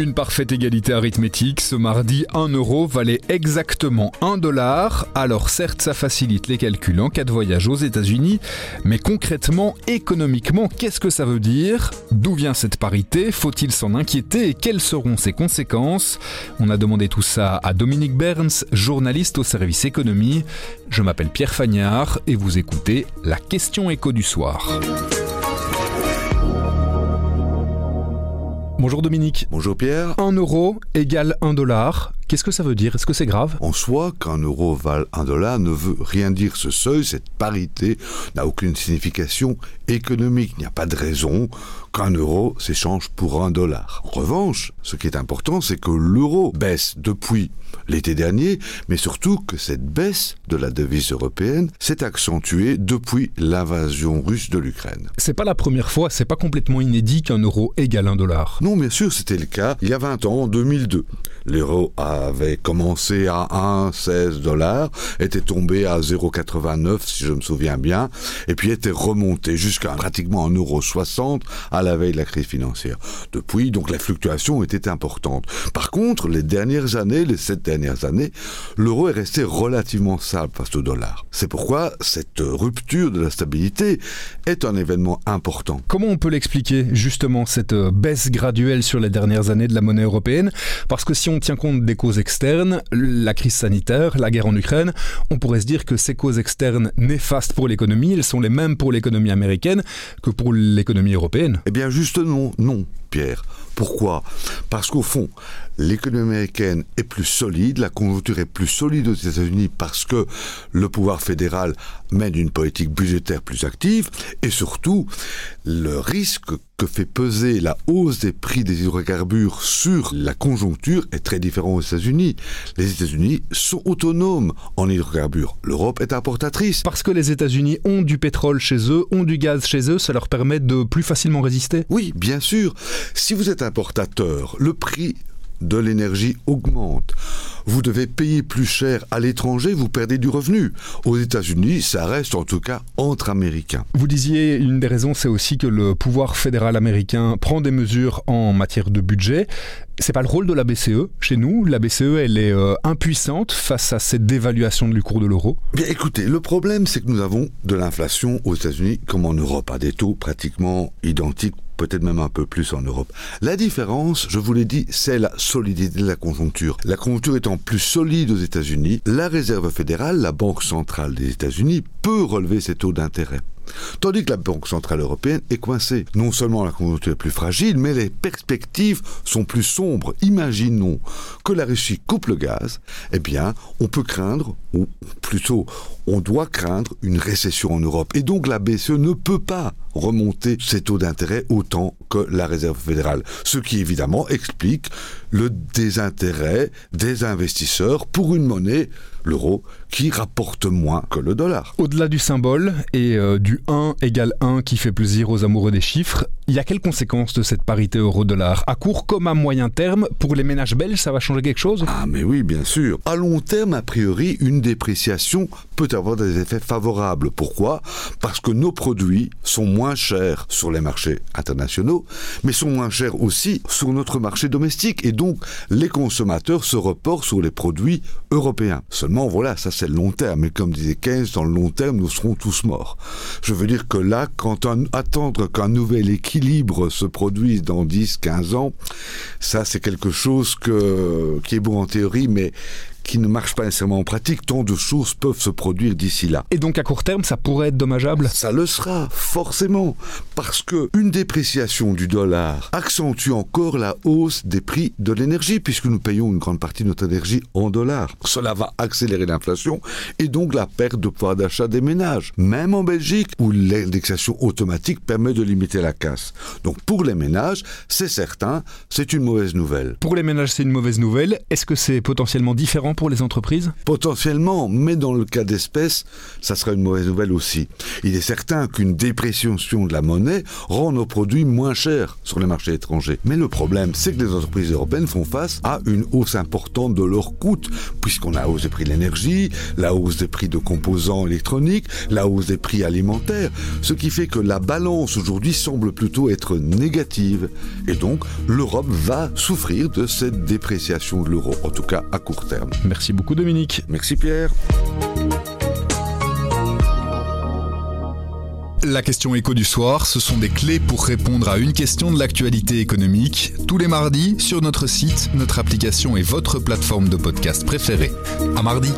Une parfaite égalité arithmétique. Ce mardi, 1 euro valait exactement 1 dollar. Alors certes, ça facilite les calculs en cas de voyage aux États-Unis, mais concrètement, économiquement, qu'est-ce que ça veut dire? D'où vient cette parité? Faut-il s'en inquiéter? Quelles seront ses conséquences? On a demandé tout ça à Dominique Berns, journaliste au service économie. Je m'appelle Pierre Fagnard et vous écoutez la question écho du soir. Bonjour Dominique. Bonjour Pierre. 1 euro égale 1 dollar. Qu'est-ce que ça veut dire? Est-ce que c'est grave? En soi, qu'un euro vale un dollar ne veut rien dire. Ce seuil, cette parité, n'a aucune signification économique. Il n'y a pas de raison qu'un euro s'échange pour un dollar. En revanche, ce qui est important, c'est que l'euro baisse depuis l'été dernier, mais surtout que cette baisse de la devise européenne s'est accentuée depuis l'invasion russe de l'Ukraine. C'est pas la première fois, c'est pas complètement inédit qu'un euro égale un dollar. Non, bien sûr, c'était le cas il y a 20 ans, en 2002. L'euro avait commencé à 1,16 dollars, était tombé à 0,89 si je me souviens bien, et puis était remonté jusqu'à pratiquement 1,60 euro à la veille de la crise financière. Depuis, donc la fluctuation était importante. Par contre, les dernières années, les sept dernières années, l'euro est resté relativement stable face au dollar. C'est pourquoi cette rupture de la stabilité est un événement important. Comment on peut l'expliquer justement cette baisse graduelle sur les dernières années de la monnaie européenne? Parce que si on tient compte des causes externes, la crise sanitaire, la guerre en Ukraine, on pourrait se dire que ces causes externes néfastes pour l'économie, elles sont les mêmes pour l'économie américaine que pour l'économie européenne. Eh bien juste non, non, Pierre. Pourquoi? Parce qu'au fond, l'économie américaine est plus solide, la conjoncture est plus solide aux États-Unis parce que le pouvoir fédéral mène une politique budgétaire plus active et surtout le risque que fait peser la hausse des prix des hydrocarbures sur la conjoncture est très différent aux États-Unis. Les États-Unis sont autonomes en hydrocarbures. L'Europe est importatrice. Parce que les États-Unis ont du pétrole chez eux, ont du gaz chez eux, ça leur permet de plus facilement résister? Oui, bien sûr. Si vous êtes importateur, le prix de l'énergie augmente. Vous devez payer plus cher à l'étranger, vous perdez du revenu. Aux États-Unis, ça reste en tout cas entre Américains. Vous disiez, une des raisons, c'est aussi que le pouvoir fédéral américain prend des mesures en matière de budget. C'est pas le rôle de la BCE chez nous. La BCE, elle est euh, impuissante face à cette dévaluation du cours de l'euro. Bien, écoutez, le problème, c'est que nous avons de l'inflation aux États-Unis comme en Europe, à des taux pratiquement identiques peut-être même un peu plus en Europe. La différence, je vous l'ai dit, c'est la solidité de la conjoncture. La conjoncture étant plus solide aux États-Unis, la Réserve fédérale, la Banque centrale des États-Unis, peut relever ses taux d'intérêt. Tandis que la Banque Centrale Européenne est coincée. Non seulement la conjoncture est plus fragile, mais les perspectives sont plus sombres. Imaginons que la Russie coupe le gaz, eh bien, on peut craindre, ou plutôt, on doit craindre une récession en Europe. Et donc la BCE ne peut pas remonter ses taux d'intérêt autant que la Réserve fédérale. Ce qui évidemment explique le désintérêt des investisseurs pour une monnaie l'euro, qui rapporte moins que le dollar. Au-delà du symbole et euh, du 1 égale 1 qui fait plaisir aux amoureux des chiffres, il y a quelles conséquences de cette parité euro-dollar? À court comme à moyen terme, pour les ménages belges, ça va changer quelque chose? Ah mais oui, bien sûr. À long terme, a priori, une dépréciation peut avoir des effets favorables. Pourquoi? Parce que nos produits sont moins chers sur les marchés internationaux, mais sont moins chers aussi sur notre marché domestique. Et donc, les consommateurs se reportent sur les produits européens. Seulement, voilà, ça c'est le long terme. Et comme disait Keynes, dans le long terme, nous serons tous morts. Je veux dire que là, quand on attendre qu'un nouvel équilibre se produise dans 10, 15 ans, ça c'est quelque chose qui est bon en théorie, mais qui ne marche pas nécessairement en pratique, tant de choses peuvent se produire d'ici là. Et donc à court terme, ça pourrait être dommageable? Ça le sera, forcément, parce que une dépréciation du dollar accentue encore la hausse des prix de l'énergie, puisque nous payons une grande partie de notre énergie en dollars. Cela va accélérer l'inflation et donc la perte de pouvoir d'achat des ménages, même en Belgique, où l'indexation automatique permet de limiter la casse. Donc pour les ménages, c'est certain, c'est une mauvaise nouvelle. Pour les ménages, c'est une mauvaise nouvelle. Est-ce que c'est potentiellement différent les entreprises Potentiellement, mais dans le cas d'espèces, ça sera une mauvaise nouvelle aussi. Il est certain qu'une dépréciation de la monnaie rend nos produits moins chers sur les marchés étrangers. Mais le problème, c'est que les entreprises européennes font face à une hausse importante de leurs coûts, puisqu'on a la hausse des prix de l'énergie, la hausse des prix de composants électroniques, la hausse des prix alimentaires, ce qui fait que la balance aujourd'hui semble plutôt être négative. Et donc, l'Europe va souffrir de cette dépréciation de l'euro, en tout cas à court terme. Merci beaucoup Dominique. Merci Pierre. La question écho du soir, ce sont des clés pour répondre à une question de l'actualité économique, tous les mardis sur notre site, notre application et votre plateforme de podcast préférée. À mardi.